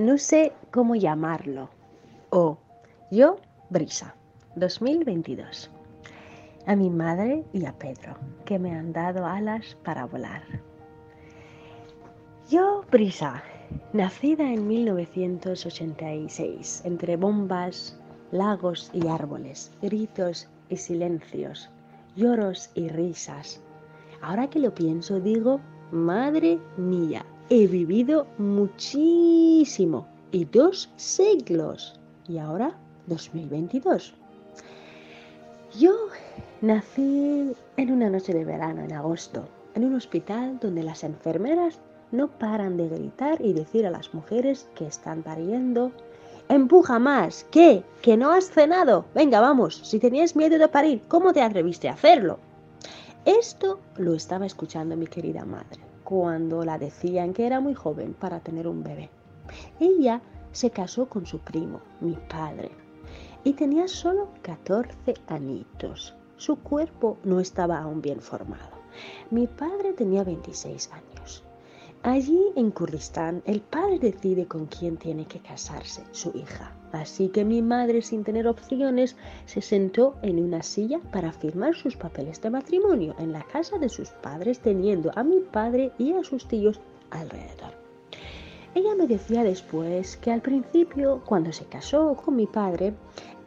No sé cómo llamarlo. O Yo, Brisa, 2022. A mi madre y a Pedro, que me han dado alas para volar. Yo, Brisa, nacida en 1986, entre bombas, lagos y árboles, gritos y silencios, lloros y risas. Ahora que lo pienso, digo, madre mía, he vivido muchísimo y dos siglos. Y ahora 2022. Yo nací en una noche de verano, en agosto, en un hospital donde las enfermeras no paran de gritar y decir a las mujeres que están pariendo, empuja más, ¿qué? ¿Que no has cenado? Venga, vamos, si tenías miedo de parir, ¿cómo te atreviste a hacerlo? Esto lo estaba escuchando mi querida madre cuando la decían que era muy joven para tener un bebé. Ella se casó con su primo, mi padre, y tenía solo 14 añitos. Su cuerpo no estaba aún bien formado. Mi padre tenía 26 años. Allí en Kurdistán, el padre decide con quién tiene que casarse su hija. Así que mi madre, sin tener opciones, se sentó en una silla para firmar sus papeles de matrimonio en la casa de sus padres, teniendo a mi padre y a sus tíos alrededor. Ella me decía después que al principio, cuando se casó con mi padre,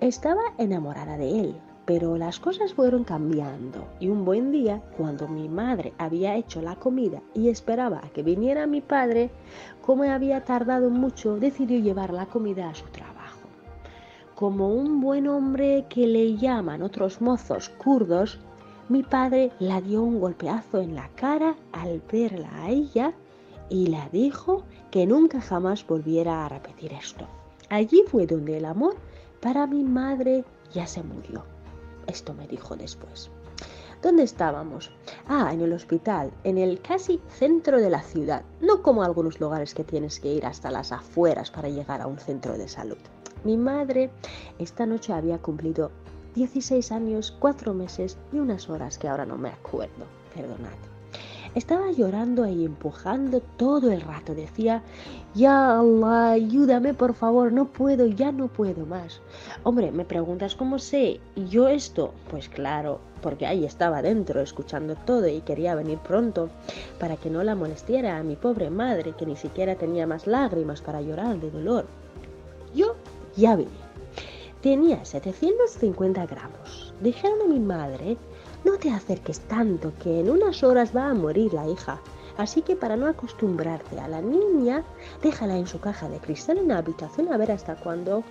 estaba enamorada de él, pero las cosas fueron cambiando y un buen día, cuando mi madre había hecho la comida y esperaba a que viniera mi padre, como había tardado mucho, decidió llevar la comida a su trabajo. Como un buen hombre que le llaman otros mozos kurdos, mi padre la dio un golpeazo en la cara al verla a ella y la dijo que nunca jamás volviera a repetir esto. Allí fue donde el amor para mi madre ya se murió. Esto me dijo después. ¿Dónde estábamos? Ah, en el hospital, en el casi centro de la ciudad, no como algunos lugares que tienes que ir hasta las afueras para llegar a un centro de salud. Mi madre esta noche había cumplido 16 años, 4 meses y unas horas que ahora no me acuerdo, perdonad. Estaba llorando y empujando todo el rato. Decía, ya Allah, ayúdame por favor, no puedo, ya no puedo más. Hombre, me preguntas cómo sé yo esto. Pues claro, porque ahí estaba dentro escuchando todo y quería venir pronto para que no la molestiera a mi pobre madre que ni siquiera tenía más lágrimas para llorar de dolor. Ya vine. Tenía 750 gramos. Dijeron a mi madre no te acerques tanto, que en unas horas va a morir la hija. Así que para no acostumbrarte a la niña, déjala en su caja de cristal en la habitación a ver hasta cuándo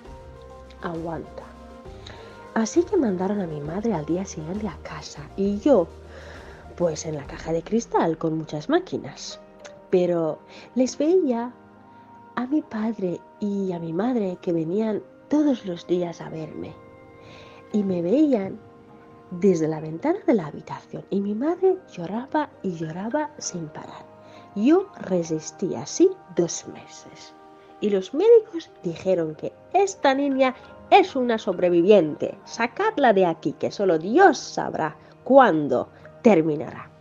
aguanta. Así que mandaron a mi madre al día siguiente a casa y yo, pues en la caja de cristal con muchas máquinas. Pero les veía a mi padre y a mi madre que venían todos los días a verme y me veían desde la ventana de la habitación y mi madre lloraba y lloraba sin parar. Yo resistí así dos meses y los médicos dijeron que esta niña es una sobreviviente. Sacadla de aquí, que solo Dios sabrá cuándo terminará.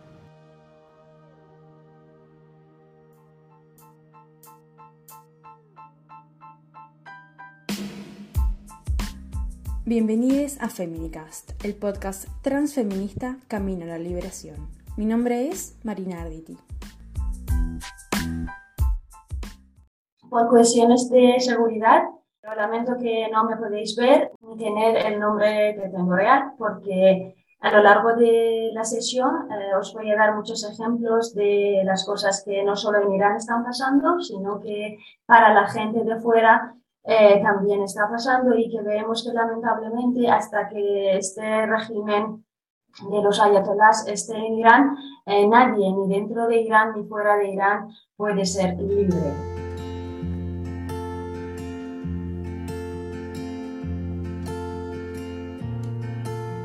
Bienvenidos a Feminicast, el podcast transfeminista Camino a la Liberación. Mi nombre es Marina Arditi. Por cuestiones de seguridad, lamento que no me podéis ver ni tener el nombre que tengo real, porque a lo largo de la sesión eh, os voy a dar muchos ejemplos de las cosas que no solo en Irán están pasando, sino que para la gente de fuera eh, también está pasando y que vemos que lamentablemente hasta que este régimen de los ayatolás esté en Irán, eh, nadie ni dentro de Irán ni fuera de Irán puede ser libre.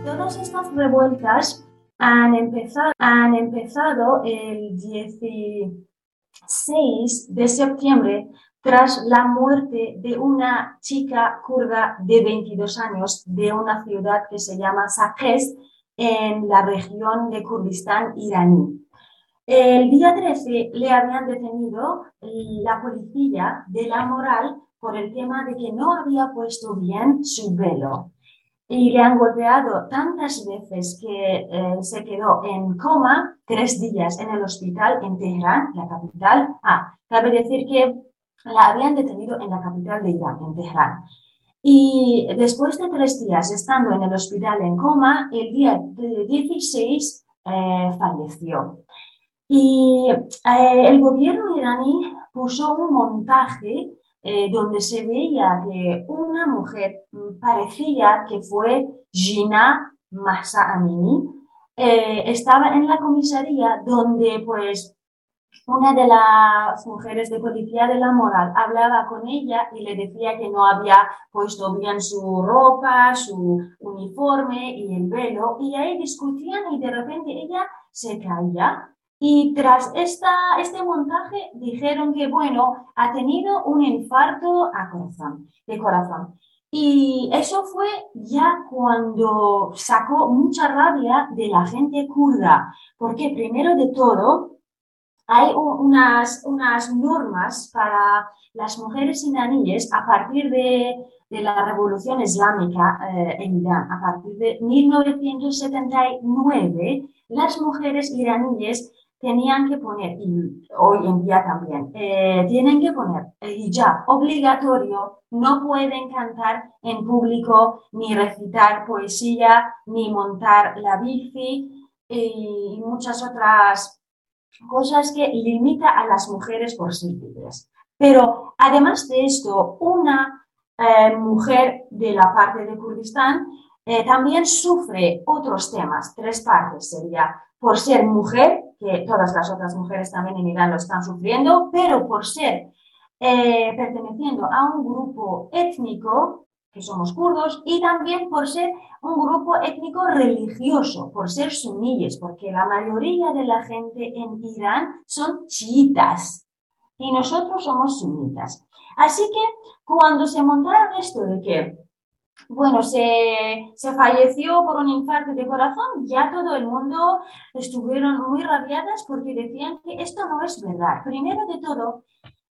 Todas estas revueltas han empezado, han empezado el 16 de septiembre tras la muerte de una chica kurda de 22 años de una ciudad que se llama Saqqez en la región de Kurdistán iraní. El día 13 le habían detenido la policía de la moral por el tema de que no había puesto bien su velo. Y le han golpeado tantas veces que eh, se quedó en coma tres días en el hospital en Teherán, la capital. Ah, cabe decir que la habían detenido en la capital de Irán, en Teherán. Y después de tres días estando en el hospital en coma, el día 16 eh, falleció. Y eh, el gobierno iraní puso un montaje eh, donde se veía que una mujer mm, parecía que fue Gina Masa Amini, estaba en la comisaría donde pues una de las mujeres de policía de la moral hablaba con ella y le decía que no había puesto bien su ropa, su uniforme y el velo, y ahí discutían y de repente ella se caía. Y tras esta, este montaje dijeron que, bueno, ha tenido un infarto a corazón, de corazón. Y eso fue ya cuando sacó mucha rabia de la gente kurda, porque primero de todo, hay unas, unas normas para las mujeres iraníes a partir de, de la revolución islámica eh, en Irán. A partir de 1979, las mujeres iraníes tenían que poner, y hoy en día también, eh, tienen que poner hijab obligatorio, no pueden cantar en público, ni recitar poesía, ni montar la bici y muchas otras cosas que limita a las mujeres por ser libres. Pero además de esto, una eh, mujer de la parte de Kurdistán eh, también sufre otros temas, tres partes sería por ser mujer, que todas las otras mujeres también en Irán lo están sufriendo, pero por ser eh, perteneciendo a un grupo étnico que somos kurdos, y también por ser un grupo étnico religioso, por ser suníes, porque la mayoría de la gente en Irán son chiitas y nosotros somos sunitas. Así que cuando se montaron esto de que, bueno, se, se falleció por un infarto de corazón, ya todo el mundo estuvieron muy rabiadas porque decían que esto no es verdad. Primero de todo,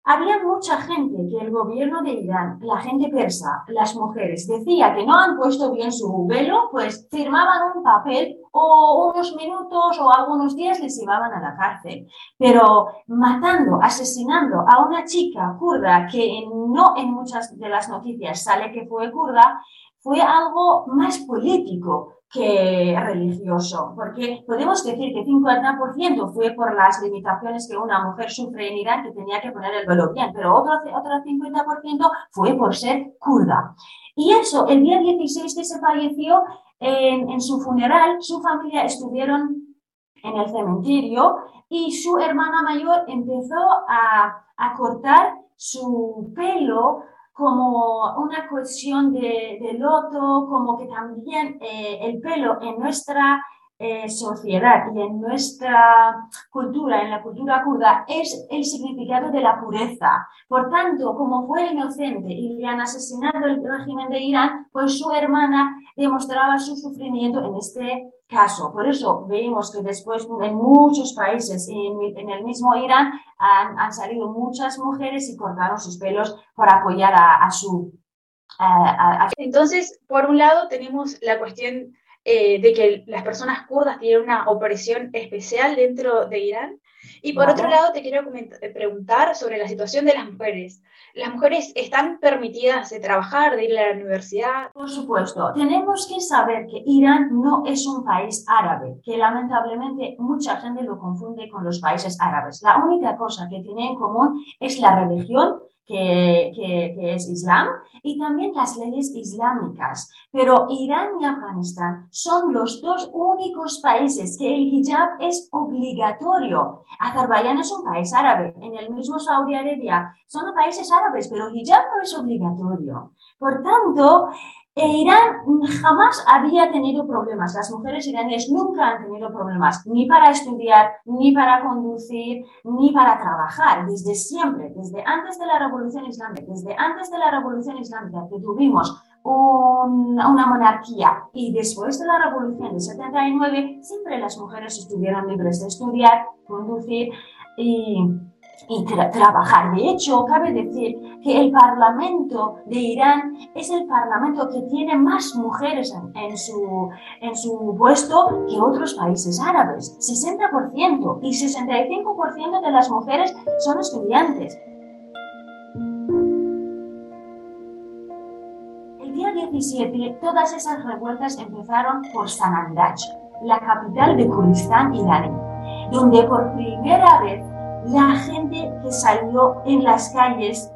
había mucha gente que el gobierno de Irán, la gente persa, las mujeres, decía que no han puesto bien su velo, pues firmaban un papel o unos minutos o algunos días les llevaban a la cárcel. Pero matando, asesinando a una chica kurda que no en muchas de las noticias sale que fue kurda, fue algo más político que religioso, porque podemos decir que 50% fue por las limitaciones que una mujer sufre en Irán que tenía que poner el velo bien, pero otro, otro 50% fue por ser kurda. Y eso, el día 16 que se falleció, en, en su funeral, su familia estuvieron en el cementerio y su hermana mayor empezó a, a cortar su pelo como una cuestión de, loto, como que también eh, el pelo en nuestra eh, sociedad y en nuestra cultura, en la cultura kurda, es el significado de la pureza. Por tanto, como fue inocente y le han asesinado el régimen de Irán, pues su hermana demostraba su sufrimiento en este caso. Por eso vemos que después en muchos países, en, el mismo Irán, han, salido muchas mujeres y cortaron sus pelos para apoyar a, su... Entonces, por un lado tenemos la cuestión eh, de que las personas kurdas tienen una opresión especial dentro de Irán. Y por otro lado, te quiero eh, preguntar sobre la situación de las mujeres. ¿Las mujeres están permitidas de trabajar, de ir a la universidad? Por supuesto, tenemos que saber que Irán no es un país árabe, que lamentablemente mucha gente lo confunde con los países árabes. La única cosa que tiene en común es la religión que, es Islam, y también las leyes islámicas. Pero Irán y Afganistán son los dos únicos países que el hijab es obligatorio. Azerbaiyán es un país árabe, en el mismo Saudi Arabia son países árabes, pero hijab no es obligatorio. Por tanto, Irán jamás había tenido problemas, las mujeres iraníes nunca han tenido problemas, ni para estudiar, ni para conducir, ni para trabajar, desde siempre, desde antes de la Revolución Islámica, desde antes de la Revolución Islámica, que tuvimos una monarquía y después de la revolución de 79 siempre las mujeres estuvieron libres de estudiar, conducir y y trabajar. De hecho, cabe decir que el Parlamento de Irán es el Parlamento que tiene más mujeres en, su, en su puesto que otros países árabes, 60%, y 65% de las mujeres son estudiantes. El día 17, todas esas revueltas empezaron por Sanandaj, la capital de Kurdistán iraní, donde por primera vez la gente que salió en las calles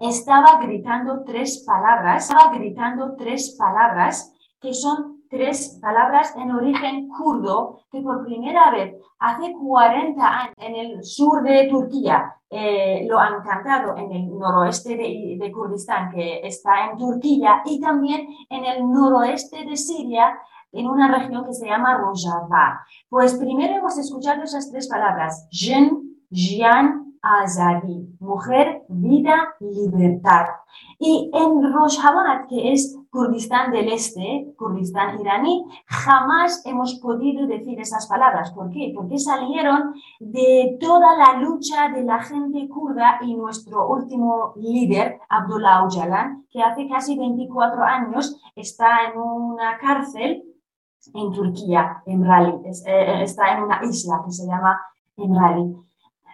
estaba gritando tres palabras, estaba gritando tres palabras que son tres palabras en origen kurdo que por primera vez hace 40 años en el sur de Turquía eh, lo han cantado en el noroeste de, Kurdistán que está en Turquía y también en el noroeste de Siria en una región que se llama Rojava. Pues primero hemos escuchado esas tres palabras, Jen, Jian Azadi, mujer, vida, libertad. Y en Rojava, que es Kurdistán del Este, Kurdistán iraní, jamás hemos podido decir esas palabras. ¿Por qué? Porque salieron de toda la lucha de la gente kurda y nuestro último líder, Abdullah Öcalan, que hace casi 24 años está en una cárcel en Turquía, en Rali. Eh, está en una isla que se llama Emrali.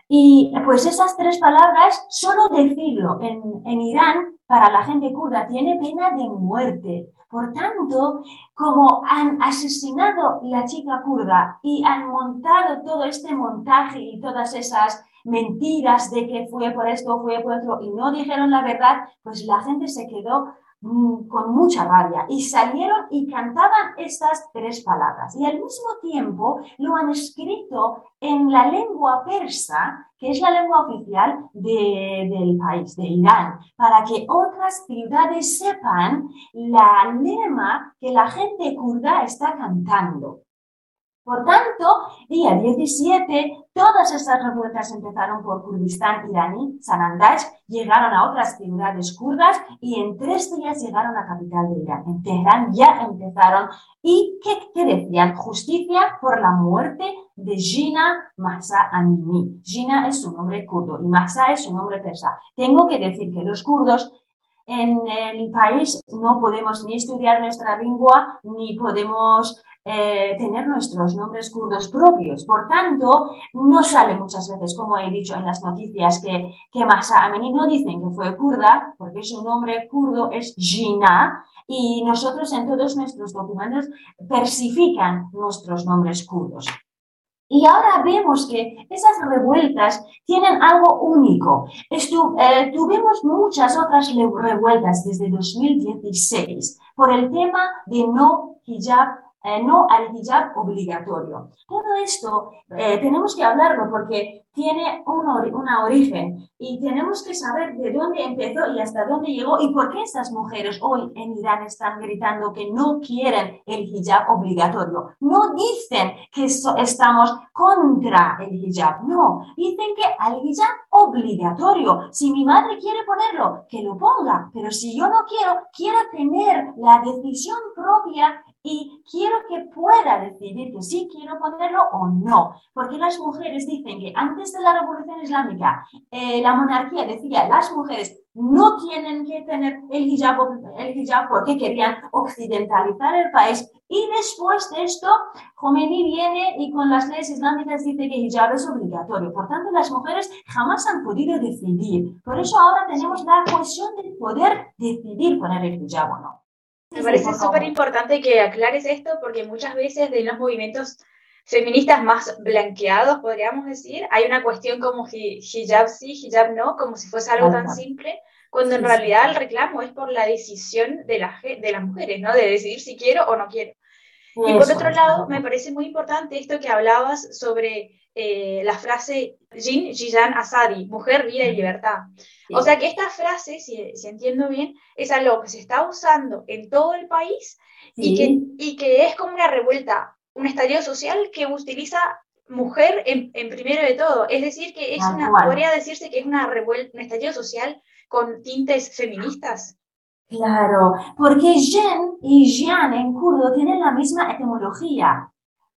Y pues esas tres palabras, solo decirlo en, en Irán, para la gente kurda, tiene pena de muerte. Por tanto, como han asesinado la chica kurda y han montado todo este montaje y todas esas mentiras de que fue por esto, fue por otro, y no dijeron la verdad, pues la gente se quedó con mucha rabia y salieron y cantaban estas tres palabras y al mismo tiempo lo han escrito en la lengua persa, que es la lengua oficial del país, de Irán, para que otras ciudades sepan la lema que la gente kurda está cantando. Por tanto, día 17, todas estas revueltas empezaron por Kurdistán iraní, Sanandaj, llegaron a otras ciudades kurdas y en tres días llegaron a la capital de Irán. En Teherán ya empezaron. ¿Y qué, decían? Justicia por la muerte de Gina Mahsa Amini. Gina es su nombre kurdo y Mahsa es su nombre persa. Tengo que decir que los kurdos en el país no podemos ni estudiar nuestra lengua, ni podemos eh, tener nuestros nombres kurdos propios. Por tanto, no sale muchas veces, como he dicho en las noticias, que, que Masa Amini no dicen que fue kurda, porque su nombre kurdo es Gina, y nosotros en todos nuestros documentos persifican nuestros nombres kurdos. Y ahora vemos que esas revueltas tienen algo único. Eh, tuvimos muchas otras revueltas desde 2016 por el tema de no hijab eh, no al hijab obligatorio. Todo esto eh, tenemos que hablarlo porque tiene una, origen y tenemos que saber de dónde empezó y hasta dónde llegó y por qué estas mujeres hoy en Irán están gritando que no quieren el hijab obligatorio. No dicen que estamos contra el hijab, no, dicen que al hijab obligatorio. Si mi madre quiere ponerlo, que lo ponga, pero si yo no quiero, quiero tener la decisión propia y quiero que pueda decidir que sí quiero ponerlo o no. Porque las mujeres dicen que antes de la Revolución Islámica eh, la monarquía decía las mujeres no tienen que tener el hijab, el hijab porque querían occidentalizar el país. Y después de esto, Khomeini viene y con las leyes islámicas dice que el hijab es obligatorio. Por tanto, las mujeres jamás han podido decidir. Por eso ahora tenemos la cuestión de poder decidir poner el hijab o no. Me parece súper importante que aclares esto porque muchas veces de los movimientos feministas más blanqueados, podríamos decir, hay una cuestión como hijab sí, hijab no, como si fuese algo tan simple, cuando en realidad el reclamo es por la decisión de, la, de las mujeres, ¿no? De decidir si quiero o no quiero. Y por otro lado, me parece muy importante esto que hablabas sobre eh, la frase Jin Jiyan Asadi, mujer, vida y libertad. O sea que esta frase, si, entiendo bien, es algo que se está usando en todo el país y, que, y que es como una revuelta, un estadio social que utiliza mujer en, primero de todo. Es decir, que es una, podría decirse que es una revuelta, un estadio social con tintes feministas. Claro, porque Jen y Jian en kurdo tienen la misma etimología.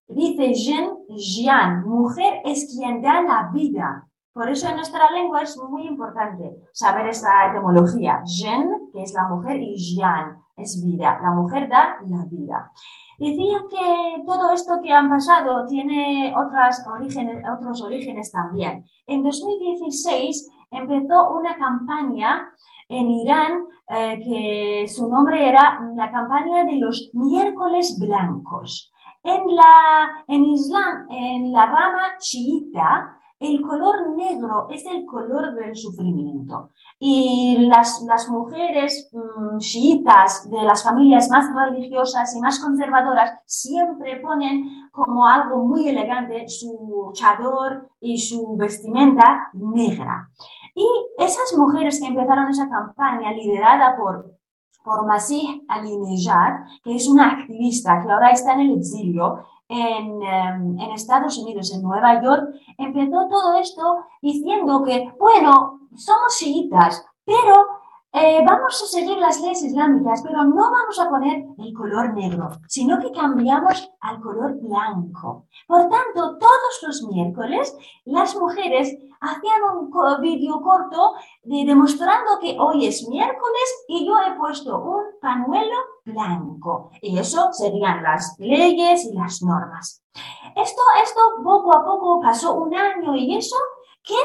Dice Jen, Jian, mujer es quien da la vida. Por eso en nuestra lengua es muy importante saber esta etimología. Jen, que es la mujer, y Jian es vida. La mujer da la vida. Decía que todo esto que han pasado tiene otras orígenes, otros orígenes también. En 2016 empezó una campaña en Irán eh, que su nombre era la campaña de los miércoles blancos. En, la, en Islam, en la rama chiita, el color negro es el color del sufrimiento. Y las, las mujeres mm, chiitas de las familias más religiosas y más conservadoras siempre ponen como algo muy elegante su chador y su vestimenta negra. Y esas mujeres que empezaron esa campaña liderada por por Masih Alinejad, que es una activista que ahora está en el exilio en, em, en, Estados Unidos, en Nueva York, empezó todo esto diciendo que, bueno, somos chiitas, pero eh, vamos a seguir las leyes islámicas, pero no vamos a poner el color negro, sino que cambiamos al color blanco. Por tanto, todos los miércoles las mujeres hacían un vídeo corto de, demostrando que hoy es miércoles y yo he puesto un panuelo blanco. Y eso serían las leyes y las normas. Esto, esto poco a poco pasó un año y eso que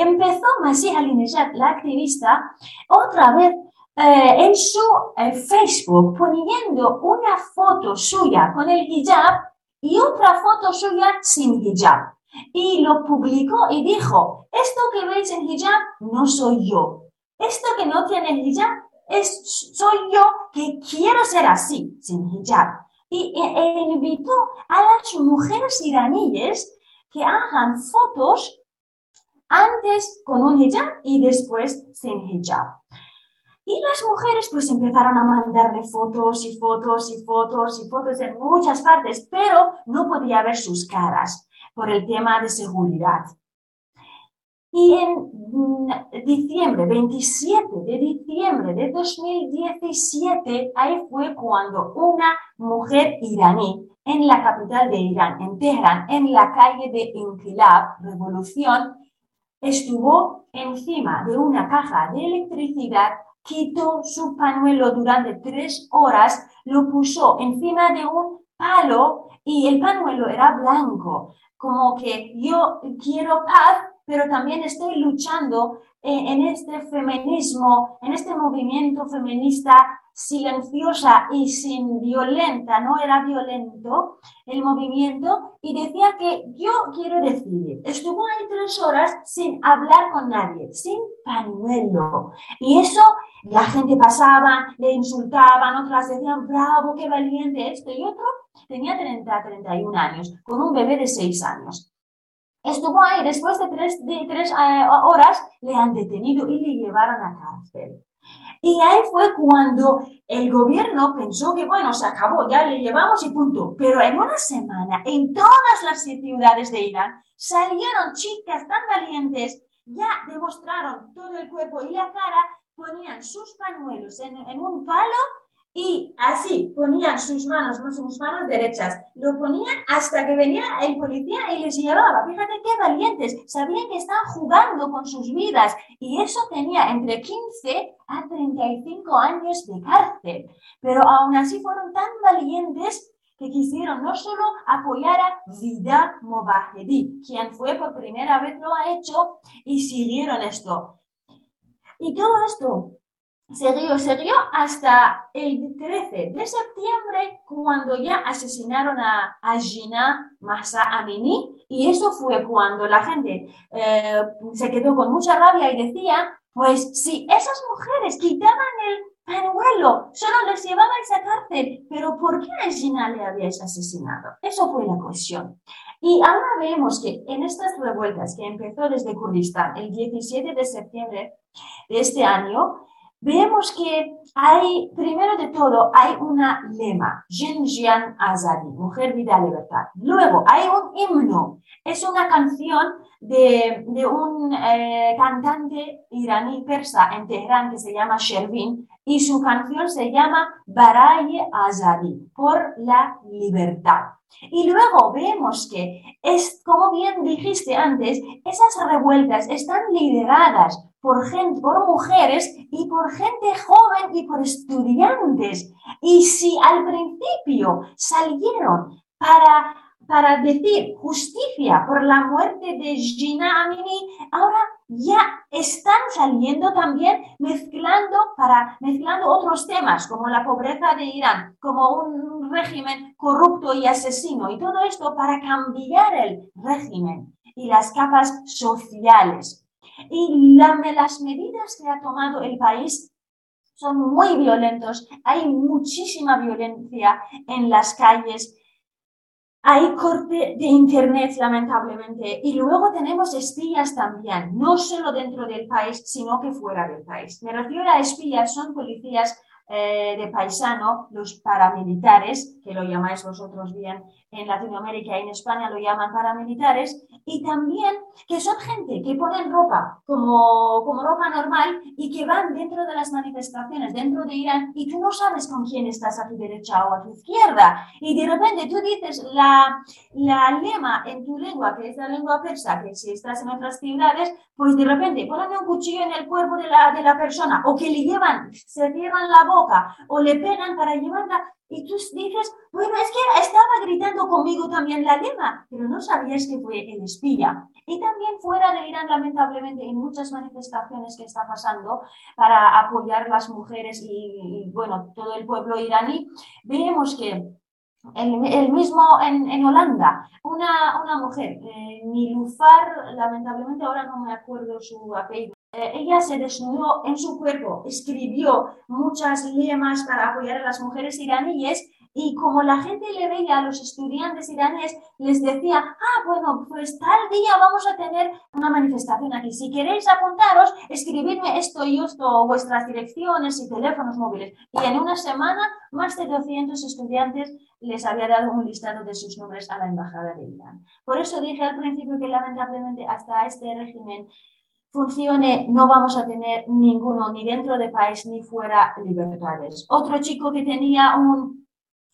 empezó Masih Alinejad, la activista, otra vez eh, en su eh, Facebook poniendo una foto suya con el hijab y otra foto suya sin hijab. Y lo publicó y dijo, esto que veis en hijab no soy yo. Esto que no tiene hijab es, soy yo que quiero ser así, sin hijab. Y e, e invitó a las mujeres iraníes que hagan fotos antes con un hijab y después sin hijab. Y las mujeres pues empezaron a mandarle fotos y fotos y fotos y fotos en muchas partes, pero no podía ver sus caras por el tema de seguridad. Y en mm, diciembre, 27 de diciembre de 2017, ahí fue cuando una mujer iraní en la capital de Irán, en Teherán, en la calle de Inquilab, Revolución, estuvo encima de una caja de electricidad, quitó su pañuelo durante tres horas, lo puso encima de un palo y el pañuelo era blanco, como que yo quiero paz, pero también estoy luchando en este feminismo, en este movimiento feminista silenciosa y sin violenta, no era violento el movimiento, y decía que yo quiero decidir. Estuvo ahí tres horas sin hablar con nadie, sin pañuelo. Y eso la gente pasaba, le insultaban, otras decían, bravo, qué valiente esto, y otro tenía 30, 31 años, con un bebé de 6 años. Estuvo ahí, después de tres, de tres eh, horas le han detenido y le llevaron a cárcel. Y ahí fue cuando el gobierno pensó que, bueno, se acabó, ya le llevamos y punto. Pero en una semana, en todas las ciudades de Irán, salieron chicas tan valientes, ya demostraron todo el cuerpo y la cara, ponían sus pañuelos en, en un palo y así ponían sus manos, no sus manos derechas, lo ponían hasta que venía el policía y les llevaba. Fíjate qué valientes, sabían que estaban jugando con sus vidas y eso tenía entre 15 a 35 años de cárcel. Pero aún así fueron tan valientes que quisieron no solo apoyar a Vida Mobahedi, quien fue por primera vez lo ha hecho, y siguieron esto. Y todo esto Siguió, siguió hasta el 13 de septiembre cuando ya asesinaron a, a Gina Massa Amini y eso fue cuando la gente eh, se quedó con mucha rabia y decía, pues si esas mujeres quitaban el pañuelo, solo les llevabais a cárcel, pero ¿por qué a Gina le habíais asesinado? Eso fue la cuestión. Y ahora vemos que en estas revueltas que empezó desde Kurdistán el 17 de septiembre de este año, vemos que hay, primero de todo, hay una lema, Jinjian Azadi, Mujer, Vida, Libertad. Luego, hay un himno, es una canción de, un eh, cantante iraní persa en Teherán que se llama Shervin y su canción se llama Baraye Azadi, por la libertad. Y luego vemos que, es, como bien dijiste antes, esas revueltas están lideradas por gente, por mujeres y por gente joven y por estudiantes. Y si al principio salieron para, para decir justicia por la muerte de Gina Amini, ahora ya están saliendo también mezclando para mezclando otros temas como la pobreza de Irán, como un régimen corrupto y asesino y todo esto para cambiar el régimen y las capas sociales. Y las medidas que ha tomado el país. Son muy violentos, hay muchísima violencia en las calles, hay corte de Internet, lamentablemente, y luego tenemos espías también, no solo dentro del país, sino que fuera del país. Me refiero a espías, son policías eh, de paisano, los paramilitares, que lo llamáis vosotros bien en Latinoamérica y en España lo llaman paramilitares, y también que son gente que ponen ropa como, como ropa normal y que van dentro de las manifestaciones, dentro de Irán, y tú no sabes con quién estás a tu derecha o a tu izquierda. Y de repente tú dices la, la lema en tu lengua, que es la lengua persa, que si estás en otras ciudades, pues de repente ponen un cuchillo en el cuerpo de la, de la persona, o que le llevan, se cierran la boca, o le pegan para llevarla y tú dices, bueno, es que estaba gritando conmigo también la lema, pero no sabías que fue el espía. Y también fuera de Irán, lamentablemente, en muchas manifestaciones que está pasando para apoyar las mujeres y, bueno, todo el pueblo iraní, vemos que el, mismo en, en, Holanda, una, una mujer, eh, Nilufar, lamentablemente ahora no me acuerdo su apellido, eh, ella se desnudó en su cuerpo, escribió muchas lemas para apoyar a las mujeres iraníes y como la gente le veía a los estudiantes iraníes, les decía, ah, bueno, pues tal día vamos a tener una manifestación aquí. Si queréis apuntaros, escribidme esto y esto, vuestras direcciones y teléfonos móviles. Y en una semana, más de 200 estudiantes les había dado un listado de sus nombres a la embajada de Irán. Por eso dije al principio que lamentablemente hasta este régimen funcione, no vamos a tener ninguno, ni dentro de país ni fuera libertades. Otro chico que tenía un,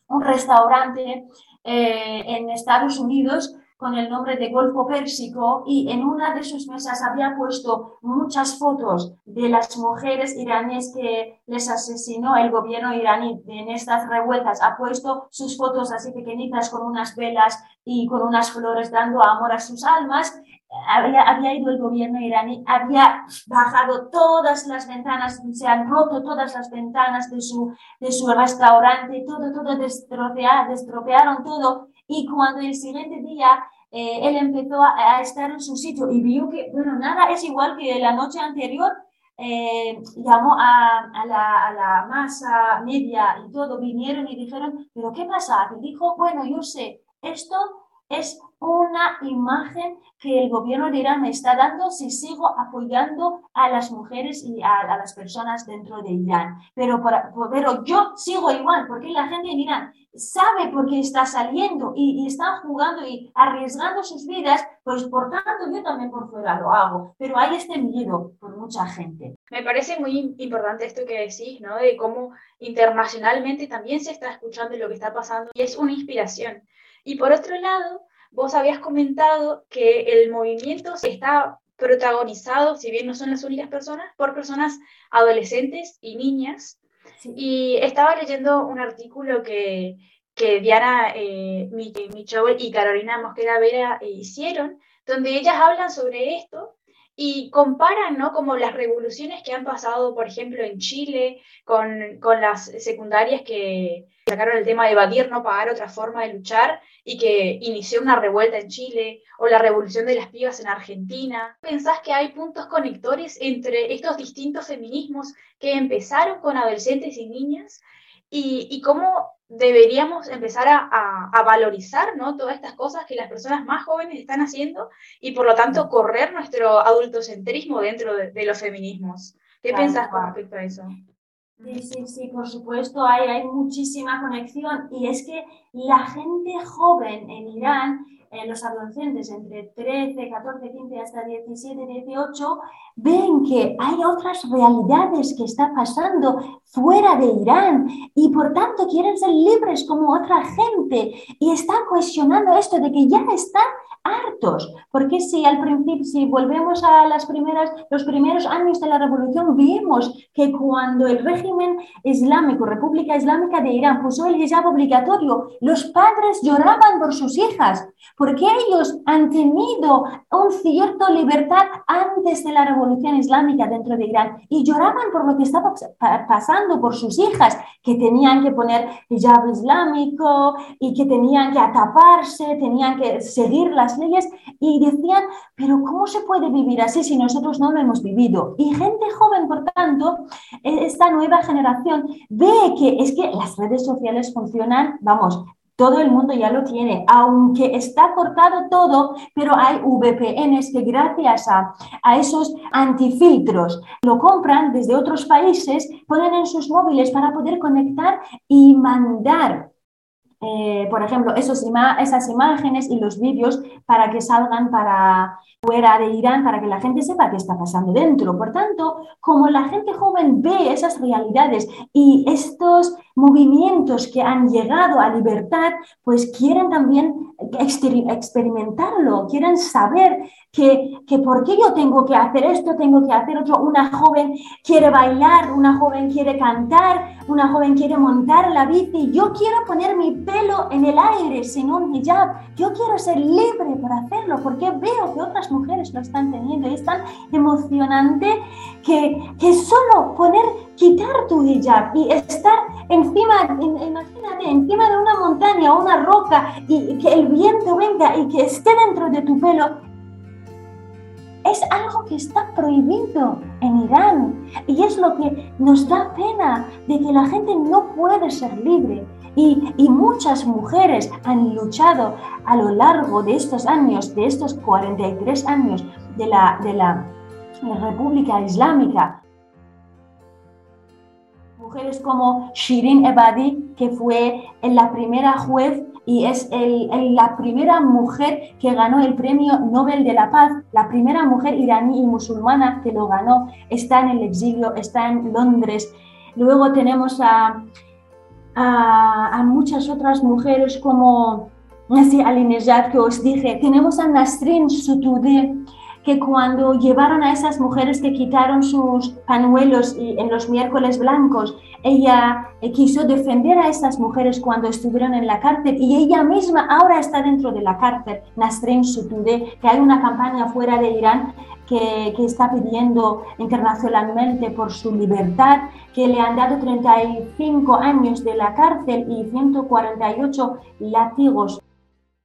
un restaurante eh, en Estados Unidos con el nombre de Golfo Pérsico y en una de sus mesas había puesto muchas fotos de las mujeres iraníes que les asesinó el gobierno iraní en estas revueltas. Ha puesto sus fotos así pequeñitas con unas velas y con unas flores dando amor a sus almas había, había, ido el gobierno iraní, había bajado todas las ventanas, se han roto todas las ventanas de su, de su restaurante, todo, todo destrocearon, destropearon todo. Y cuando el siguiente día eh, él empezó a, estar en su sitio y vio que, bueno, nada es igual que la noche anterior, eh, llamó a, a, la, a, la, masa media y todo, vinieron y dijeron, pero ¿qué pasa? Y dijo, bueno, yo sé, esto es una imagen que el gobierno de Irán me está dando si sigo apoyando a las mujeres y a, las personas dentro de Irán. Pero, pero yo sigo igual, porque la gente en Irán sabe por qué está saliendo y, y están jugando y arriesgando sus vidas, pues por tanto yo también por fuera lo hago. Pero hay este miedo por mucha gente. Me parece muy importante esto que decís, ¿no? De cómo internacionalmente también se está escuchando lo que está pasando y es una inspiración. Y por otro lado, vos habías comentado que el movimiento está protagonizado, si bien no son las únicas personas, por personas adolescentes y niñas. Y estaba leyendo un artículo que, que Diana eh, y Carolina Mosquera Vera eh, hicieron, donde ellas hablan sobre esto y comparan, ¿no? Como las revoluciones que han pasado, por ejemplo, en Chile, con, con las secundarias que sacaron el tema de evadir, no pagar otra forma de luchar y que inició una revuelta en Chile, o la revolución de las pibas en Argentina. ¿Pensás que hay puntos conectores entre estos distintos feminismos que empezaron con adolescentes y niñas? Y, y cómo deberíamos empezar a, valorizar ¿no? todas estas cosas que las personas más jóvenes están haciendo y por lo tanto correr nuestro adultocentrismo dentro de, los feminismos. ¿Qué piensas con respecto a eso? Sí, sí, sí, por supuesto, hay, hay muchísima conexión. Y es que la gente joven en Irán los adolescentes entre 13, 14, 15 hasta 17, 18 ven que hay otras realidades que están pasando fuera de Irán y por tanto quieren ser libres como otra gente. Y están cuestionando esto de que ya están hartos, porque si al principio, si volvemos a las primeras, los primeros años de la revolución, vimos que cuando el régimen islámico, República Islámica de Irán, puso el hijab obligatorio, los padres lloraban por sus hijas, porque ellos han tenido un cierto libertad antes de la revolución islámica dentro de Irán y lloraban por lo que estaba pasando por sus hijas, que tenían que poner hijab islámico y que tenían que ataparse, tenían que seguir las leyes y decían, pero ¿cómo se puede vivir así si nosotros no lo hemos vivido? Y gente joven, por tanto, e, esta nueva generación ve que es que las redes sociales funcionan, vamos, todo el mundo ya lo tiene, aunque está cortado todo, pero hay VPNs que gracias a, a, esos antifiltros lo compran desde otros países, ponen en sus móviles para poder conectar y mandar eh, por ejemplo, esos esas imágenes y los vídeos para que salgan para fuera de Irán, para que la gente sepa qué está pasando dentro. Por tanto, como la gente joven ve esas realidades y estos movimientos que han llegado a libertad, pues quieren también experimentarlo, quieren saber que, que por qué yo tengo que hacer esto, tengo que hacer otro. Una joven quiere bailar, una joven quiere cantar, una joven quiere montar la bici. Yo quiero poner mi pelo en el aire sin un hijab. Yo quiero ser libre para hacerlo porque veo que otras mujeres lo están teniendo y es tan emocionante que, que solo poner, quitar tu hijab y estar encima, imagínate, encima de una montaña o una roca y que el viento venga y que esté dentro de tu pelo, es algo que está prohibido en Irán y es lo que nos da pena de que la gente no puede ser libre. Y, y, muchas mujeres han luchado a lo largo de estos años, de estos 43 años de la, de la, la República Islámica, mujeres como Shirin Ebadi, que fue la primera juez y es la primera mujer que ganó el premio Nobel de la Paz, la primera mujer iraní y musulmana que lo ganó, está en el exilio, está en Londres. Luego tenemos a, a, muchas otras mujeres como Nasi Alinejad, que os dije, tenemos a Nasrin Sotoudeh, que cuando llevaron a esas mujeres que quitaron sus panuelos en los miércoles blancos, ella eh, quiso defender a esas mujeres cuando estuvieron en la cárcel y ella misma ahora está dentro de la cárcel, Nasrin Sotoudeh, que hay una campaña fuera de Irán que, que, está pidiendo internacionalmente por su libertad, que le han dado 35 años de la cárcel y 148 látigos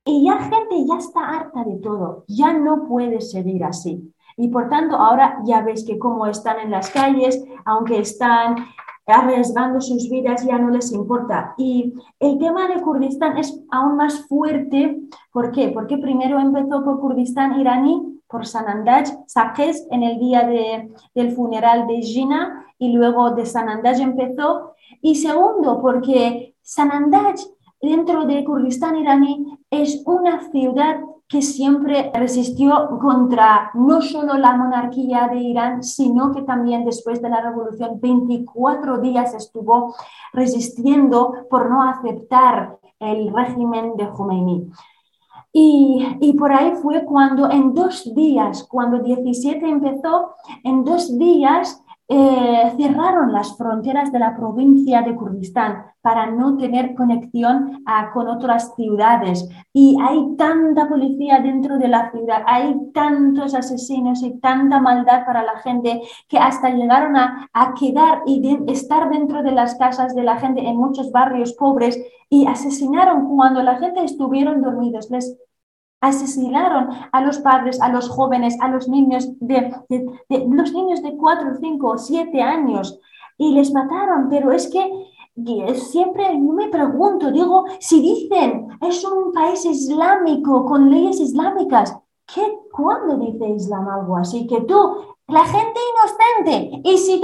y ya gente ya está harta de todo, ya no puede seguir así. Y por tanto, ahora ya ves que como están en las calles, aunque están arriesgando sus vidas, ya no les importa. Y el tema de Kurdistán es aún más fuerte. ¿Por qué? Porque primero empezó por Kurdistán iraní, por Sanandaj, Saqqez, en el día de, del funeral de Gina, y luego de Sanandaj empezó. Y segundo, porque Sanandaj dentro de Kurdistán iraní es una ciudad que siempre resistió contra no solo la monarquía de Irán, sino que también después de la revolución 24 días estuvo resistiendo por no aceptar el régimen de Khomeini. Y, y, por ahí fue cuando en dos días, cuando 17 empezó, en dos días eh, cerraron las fronteras de la provincia de Kurdistán para no tener conexión ah, con otras ciudades. Y hay tanta policía dentro de la ciudad, hay tantos asesinos y tanta maldad para la gente que hasta llegaron a, quedar y estar dentro de las casas de la gente en muchos barrios pobres y asesinaron cuando la gente estuvieron dormidos. Les asesinaron a los padres, a los jóvenes, a los niños de, los niños de 4, 5, 7 años y les mataron, pero es que siempre me pregunto, digo, si dicen es un país islámico con leyes islámicas, ¿qué, ¿cuándo dice Islam algo así? Que tú la gente inocente. Y si,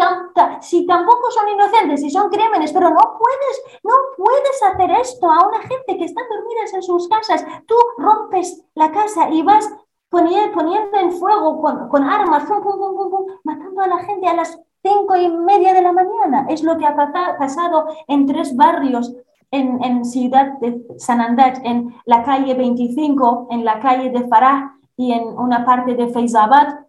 si tampoco son inocentes, si son crímenes, pero no puedes, no puedes hacer esto a una gente que está dormida en sus casas. Tú rompes la casa y vas poniendo, poniendo en fuego con, armas, matando a la gente a las cinco y media de la mañana. Es lo que ha pasado en tres barrios en, en Ciudad de San Andrés, en la calle 25, en la calle de Farah y en una parte de Feizabad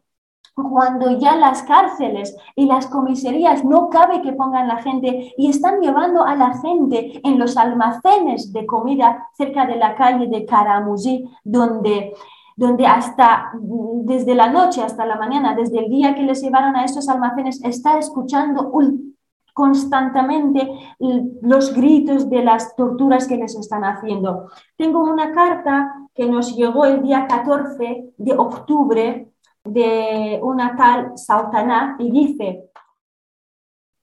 cuando ya las cárceles y las comisarías no cabe que pongan la gente y están llevando a la gente en los almacenes de comida cerca de la calle de Karamuzi, donde, donde hasta desde la noche hasta la mañana, desde el día que les llevaron a estos almacenes, está escuchando constantemente los gritos de las torturas que les están haciendo. Tengo una carta que nos llegó el día 14 de octubre de una tal Saltaná y dice,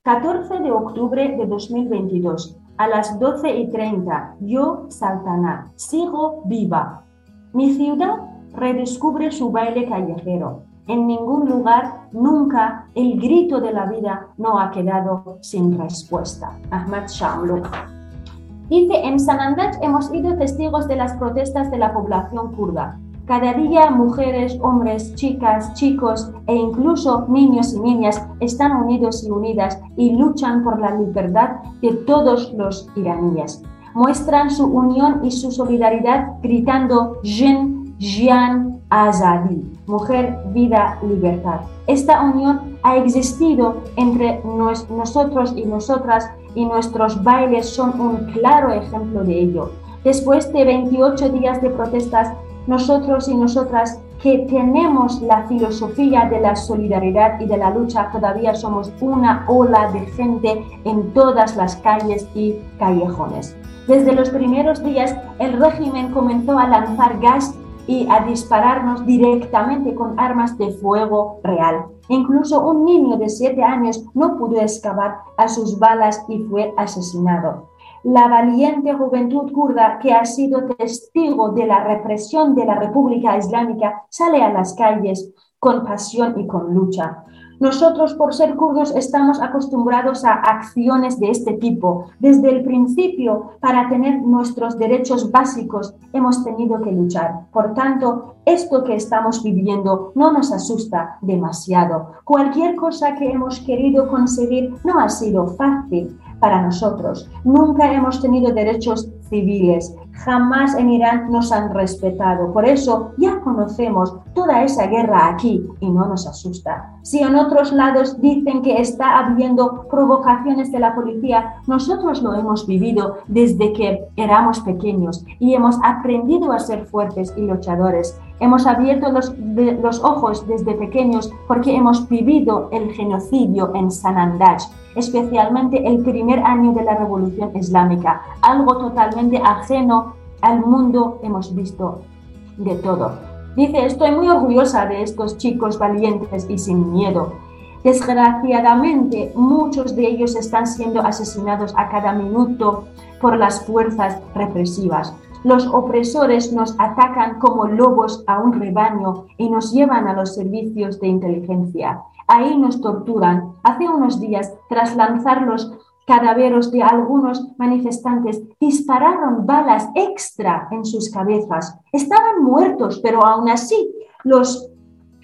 14 de octubre de 2022, a las 12 y 30, yo, Saltaná, sigo viva. Mi ciudad redescubre su baile callejero. En ningún lugar, nunca, el grito de la vida no ha quedado sin respuesta. Ahmad Shamluk. Dice, en Sanandaj hemos sido testigos de las protestas de la población kurda. Cada día mujeres, hombres, chicas, chicos e incluso niños y niñas están unidos y unidas y luchan por la libertad de todos los iraníes. Muestran su unión y su solidaridad gritando Jin, Jian, Azadi, mujer, vida, libertad. Esta unión ha existido entre nosotros y nosotras y nuestros bailes son un claro ejemplo de ello. Después de 28 días de protestas, nosotros y nosotras que tenemos la filosofía de la solidaridad y de la lucha, todavía somos una ola de gente en todas las calles y callejones. Desde los primeros días, el régimen comenzó a lanzar gas y a dispararnos directamente con armas de fuego real. Incluso un niño de siete años no pudo escapar a sus balas y fue asesinado la valiente juventud kurda que ha sido testigo de la represión de la República Islámica sale a las calles con pasión y con lucha. Nosotros, por ser kurdos, estamos acostumbrados a acciones de este tipo. Desde el principio, para tener nuestros derechos básicos, hemos tenido que luchar. Por tanto, esto que estamos viviendo no nos asusta demasiado. Cualquier cosa que hemos querido conseguir no ha sido fácil para nosotros. Nunca hemos tenido derechos civiles, jamás en Irán nos han respetado. Por eso ya conocemos toda esa guerra aquí y no nos asusta. Si en otros lados dicen que está habiendo provocaciones de la policía, nosotros lo hemos vivido desde que éramos pequeños y hemos aprendido a ser fuertes y luchadores. Hemos abierto los, los ojos desde pequeños porque hemos vivido el genocidio en Sanandaj, especialmente el primer año de la Revolución Islámica, algo totalmente ajeno al mundo hemos visto de todo. Dice, estoy muy orgullosa de estos chicos valientes y sin miedo. Desgraciadamente, muchos de ellos están siendo asesinados a cada minuto por las fuerzas represivas. Los opresores nos atacan como lobos a un rebaño y nos llevan a los servicios de inteligencia. Ahí nos torturan. Hace unos días, tras lanzar los cadáveres de algunos manifestantes, dispararon balas extra en sus cabezas. Estaban muertos, pero aún así los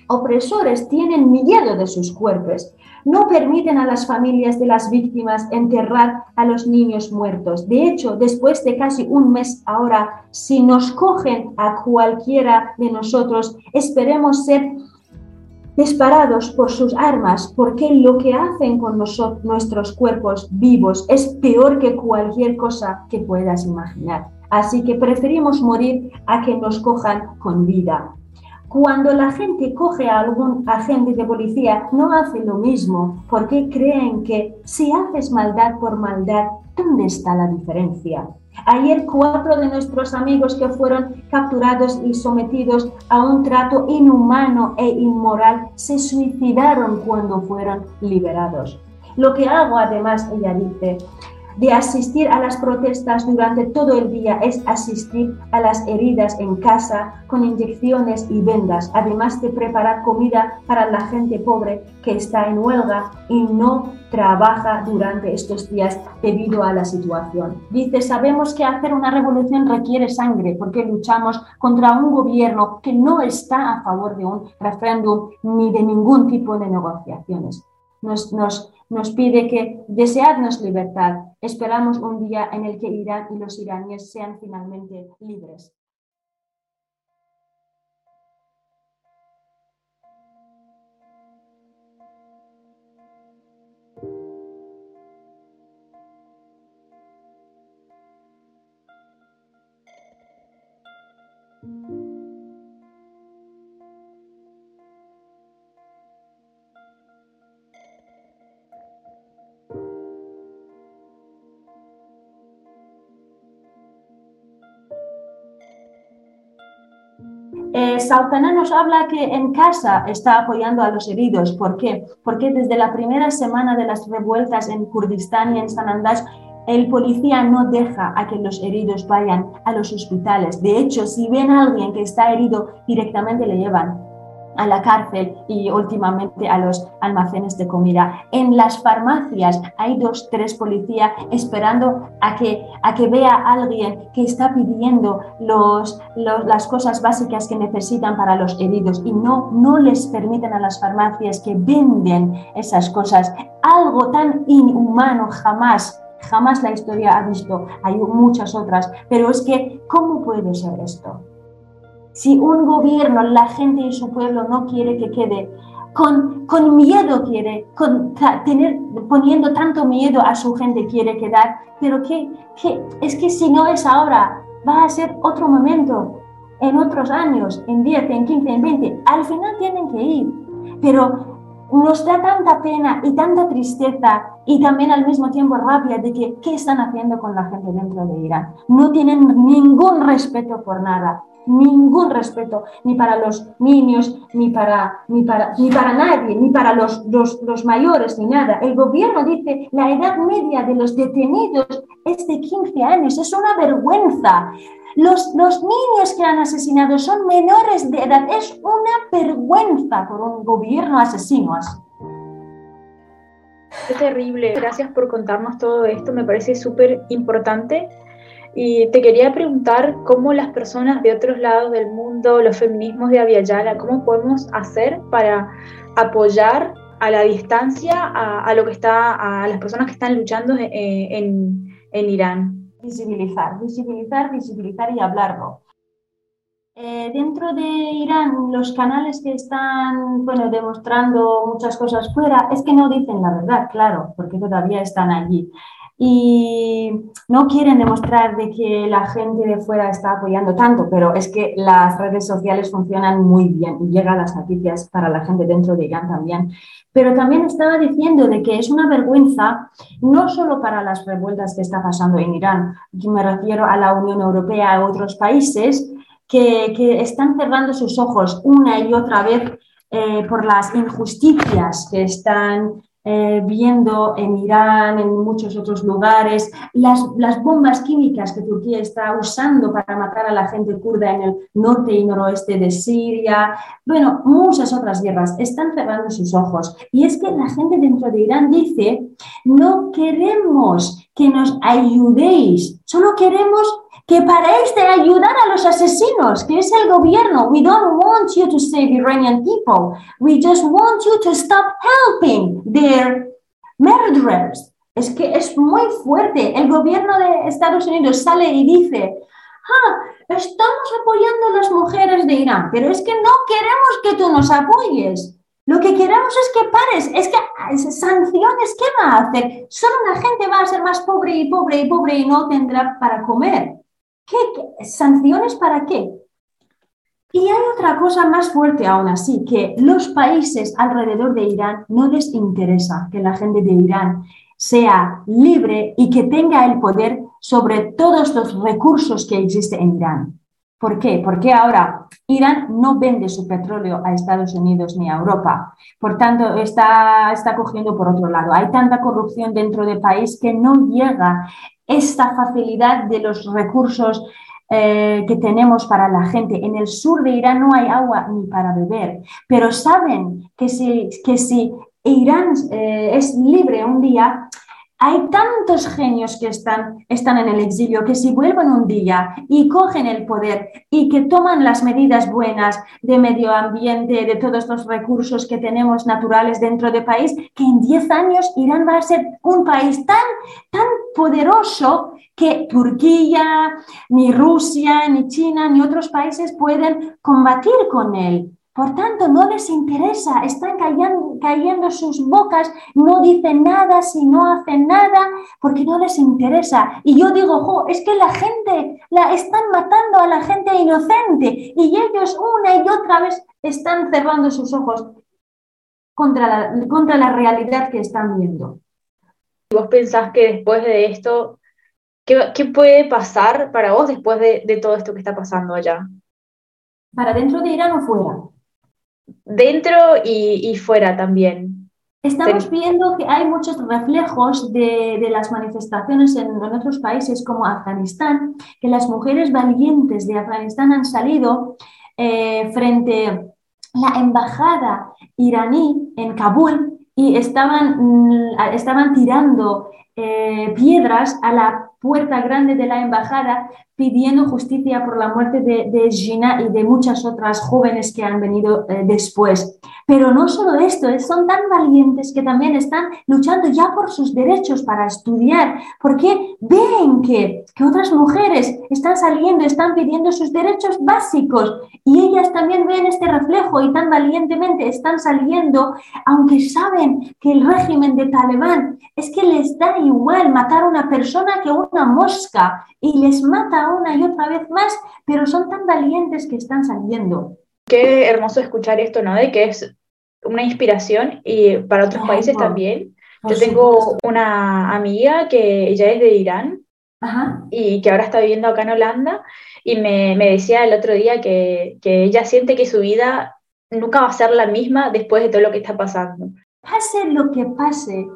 opresores tienen miedo de sus cuerpos no permiten a las familias de las víctimas enterrar a los niños muertos. De hecho, después de casi un mes ahora, si nos cogen a cualquiera de nosotros, esperemos ser disparados por sus armas, porque lo que hacen con nuestros cuerpos vivos es peor que cualquier cosa que puedas imaginar. Así que preferimos morir a que nos cojan con vida. Cuando la gente coge a algún agente de policía, no hace lo mismo, porque creen que si haces maldad por maldad, ¿dónde está la diferencia? Ayer cuatro de nuestros amigos que fueron capturados y sometidos a un trato inhumano e inmoral se suicidaron cuando fueron liberados. Lo que hago además, ella dice, de asistir a las protestas durante todo el día es asistir a las heridas en casa con inyecciones y vendas, además de preparar comida para la gente pobre que está en huelga y no trabaja durante estos días debido a la situación. Dice, sabemos que hacer una revolución requiere sangre porque luchamos contra un gobierno que no está a favor de un referéndum ni de ningún tipo de negociaciones. Nos, nos, pide que deseadnos libertad. Esperamos un día en el que Irán y los iraníes sean finalmente libres. Eh, nos habla que en casa está apoyando a los heridos. ¿Por qué? Porque desde la primera semana de las revueltas en Kurdistán y en Sanandaj, el policía no deja a que los heridos vayan a los hospitales. De hecho, si ven a alguien que está herido, directamente le llevan a la cárcel y últimamente a los almacenes de comida. En las farmacias hay dos, tres policías esperando a que, a que vea alguien que está pidiendo los, las cosas básicas que necesitan para los heridos y no, no les permiten a las farmacias que venden esas cosas. Algo tan inhumano jamás jamás la historia ha visto. Hay muchas otras, pero es que, ¿cómo puede ser esto? Si un gobierno, la gente y su pueblo no quiere que quede, con, con miedo quiere, con tener, poniendo tanto miedo a su gente quiere quedar, pero que, que es que si no es ahora, va a ser otro momento, en otros años, en 10, en 15, en 20, al final tienen que ir. Pero nos da tanta pena y tanta tristeza y también al mismo tiempo rabia de que qué están haciendo con la gente dentro de Irán. No tienen ningún respeto por nada ningún respeto ni para los niños, ni para, ni para, ni para nadie, ni para los, los, mayores, ni nada. El gobierno dice la edad media de los detenidos es de 15 años, es una vergüenza. Los, los niños que han asesinado son menores de edad, es una vergüenza por un gobierno asesino. Es terrible, gracias por contarnos todo esto, me parece súper importante y te quería preguntar cómo las personas de otros lados del mundo, los feminismos de Aviala, cómo podemos hacer para apoyar a la distancia a, lo que está, a las personas que están luchando eh, en, en, Irán. Visibilizar, visibilizar, visibilizar y hablarlo. Eh, dentro de Irán, los canales que están bueno, demostrando muchas cosas fuera es que no dicen la verdad, claro, porque todavía están allí y no quieren demostrar de que la gente de fuera está apoyando tanto, pero es que las redes sociales funcionan muy bien y llegan las noticias para la gente dentro de Irán también. Pero también estaba diciendo de que es una vergüenza no solo para las revueltas que está pasando en Irán, me refiero a la Unión Europea, a otros países que, que están cerrando sus ojos una y otra vez eh, por las injusticias que están eh, viendo en Irán, en muchos otros lugares, las, las, bombas químicas que Turquía está usando para matar a la gente kurda en el norte y noroeste de Siria, bueno, muchas otras guerras, están cerrando sus ojos. Y es que la gente dentro de Irán dice, no queremos que nos ayudéis, solo queremos que paréis de ayudar a los asesinos, que es el gobierno. We don't want you to save Iranian people. We just want you to stop helping their murderers. Es que es muy fuerte. El gobierno de Estados Unidos sale y dice, ah, estamos apoyando a las mujeres de Irán, pero es que no queremos que tú nos apoyes. Lo que queremos es que pares, es que ah, sanciones, ¿qué va a hacer? Solo la gente va a ser más pobre y pobre y pobre y no tendrá para comer. ¿Qué, sanciones para qué? Y hay otra cosa más fuerte aún así, que los países alrededor de Irán no les interesa que la gente de Irán sea libre y que tenga el poder sobre todos los recursos que existen en Irán. ¿Por qué? Porque ahora Irán no vende su petróleo a Estados Unidos ni a Europa. Por tanto, está, está cogiendo por otro lado. Hay tanta corrupción dentro del país que no llega esta facilidad de los recursos eh, que tenemos para la gente. En el sur de Irán no hay agua ni para beber, pero saben que si, que si Irán eh, es libre un día, hay tantos genios que están, están en el exilio que si vuelven un día y cogen el poder y que toman las medidas buenas de medio ambiente, de todos los recursos que tenemos naturales dentro del país, que en 10 años Irán va a ser un país tan, tan poderoso que Turquía, ni Rusia, ni China, ni otros países pueden combatir con él. Por tanto, no les interesa, están cayendo, sus bocas, no dicen nada si no hacen nada, porque no les interesa. Y yo digo, es que la gente, la están matando a la gente inocente y ellos una y otra vez están cerrando sus ojos contra la, contra la realidad que están viendo. ¿Vos pensás que después de esto, qué, puede pasar para vos después de, de todo esto que está pasando allá? ¿Para dentro de Irán o fuera? Dentro y, fuera también. Estamos viendo que hay muchos reflejos de, las manifestaciones en, otros países como Afganistán, que las mujeres valientes de Afganistán han salido eh, frente a la embajada iraní en Kabul y estaban, mm, estaban tirando eh, piedras a la puerta grande de la embajada pidiendo justicia por la muerte de, Gina y de muchas otras jóvenes que han venido eh, después. Pero no solo esto, son tan valientes que también están luchando ya por sus derechos para estudiar, porque ven que, que otras mujeres están saliendo, están pidiendo sus derechos básicos y ellas también ven este reflejo y tan valientemente están saliendo, aunque saben que el régimen de Talibán es que les da igual matar a una persona que una mosca y les mata una y otra vez más, pero son tan valientes que están saliendo. Qué hermoso escuchar esto, ¿no? De que es una inspiración y para otros países también. Yo tengo una amiga que ella es de Irán y que ahora está viviendo acá en Holanda y me, me decía el otro día que, que ella siente que su vida nunca va a ser la misma después de todo lo que está pasando. Pase lo que pase,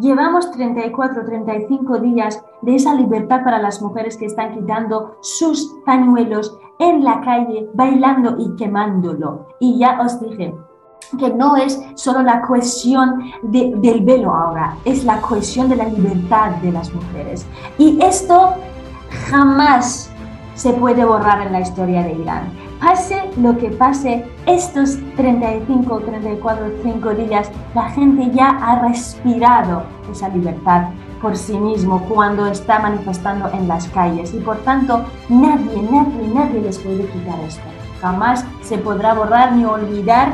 Llevamos 34, 35 días de esa libertad para las mujeres que están quitando sus pañuelos en la calle, bailando y quemándolo. Y ya os dije que no es solo la cohesión del velo ahora, es la cohesión de la libertad de las mujeres. Y esto jamás se puede borrar en la historia de Irán pase lo que pase, estos 35, 34, 5 días, la gente ya ha respirado esa libertad por sí mismo cuando está manifestando en las calles y por tanto nadie, nadie, nadie les puede quitar esto. Jamás se podrá borrar ni olvidar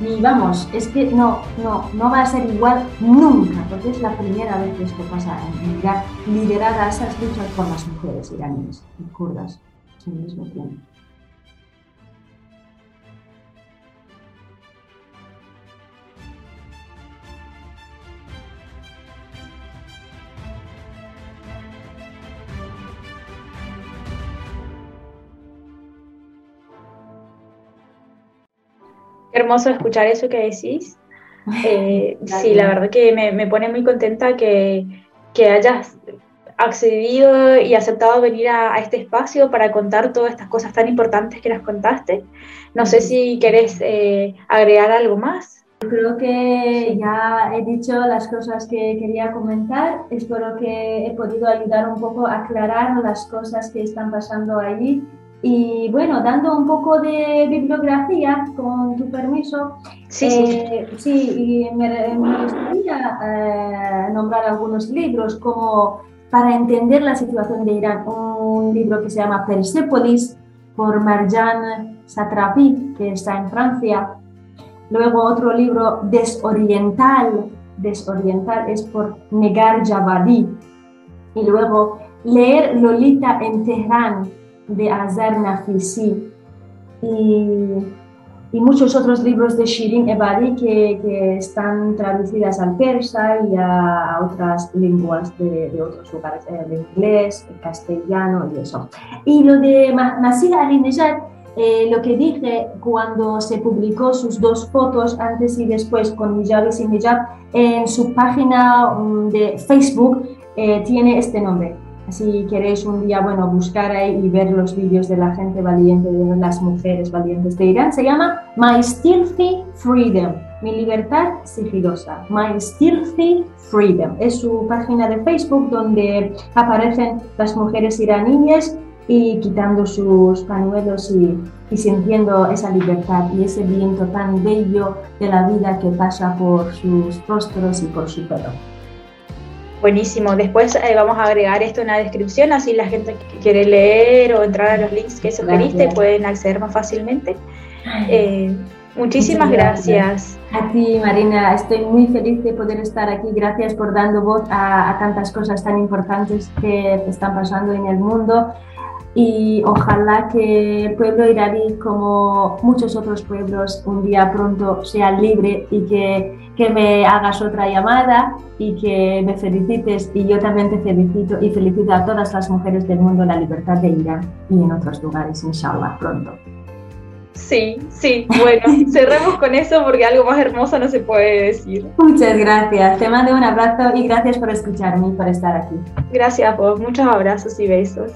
ni vamos, es que no, no, no va a ser igual nunca, porque es la primera vez que esto pasa en Irán, liderada esas luchas por las mujeres iraníes y kurdas al mismo tiempo. Hermoso escuchar eso que decís. Eh, sí, la verdad que me, pone muy contenta que, hayas accedido y aceptado venir a, este espacio para contar todas estas cosas tan importantes que nos contaste. No sé si querés eh, agregar algo más. Creo que ya he dicho las cosas que quería comentar. Espero que he podido ayudar un poco a aclarar las cosas que están pasando allí y bueno, dando un poco de bibliografía, con tu permiso, sí, eh, sí. me, gustaría eh, nombrar algunos libros como para entender la situación de Irán, un libro que se llama Persepolis por Marjan Satrapi, que está en Francia. Luego otro libro, Desoriental, Desoriental es por Negar Javadi. Y luego Leer Lolita en Teherán, de Azar Nafisi. Y y muchos otros libros de Shirin Ebadi que, que están traducidas al persa y a, otras lenguas de, de otros lugares, el inglés, el castellano y eso. Y lo de Masih Ali-Nejad, eh, lo que dije cuando se publicó sus dos fotos antes y después con hijab y sin hijab, en su página mm, de Facebook eh, tiene este nombre, si queréis un día, bueno, buscar ahí y ver los vídeos de la gente valiente, de las mujeres valientes de Irán, se llama My Stealthy Freedom, mi libertad sigilosa, My Stealthy Freedom. Es su página de Facebook donde aparecen las mujeres iraníes y quitando sus pañuelos y, y, sintiendo esa libertad y ese viento tan bello de la vida que pasa por sus rostros y por su pelo. Buenísimo. Después eh, vamos a agregar esto en la descripción, así la gente que quiere leer o entrar a los links que sugeriste pueden acceder más fácilmente. Eh, muchísimas gracias. A ti, Marina. Estoy muy feliz de poder estar aquí. Gracias por dando voz a, a tantas cosas tan importantes que están pasando en el mundo y ojalá que el pueblo iraní, como muchos otros pueblos, un día pronto sea libre y que, que, me hagas otra llamada y que me felicites y yo también te felicito y felicito a todas las mujeres del mundo la libertad de Irán y en otros lugares, inshallah, pronto. Sí, sí, bueno, cerremos con eso porque algo más hermoso no se puede decir. Muchas gracias, te mando un abrazo y gracias por escucharme y por estar aquí. Gracias, vos, muchos abrazos y besos.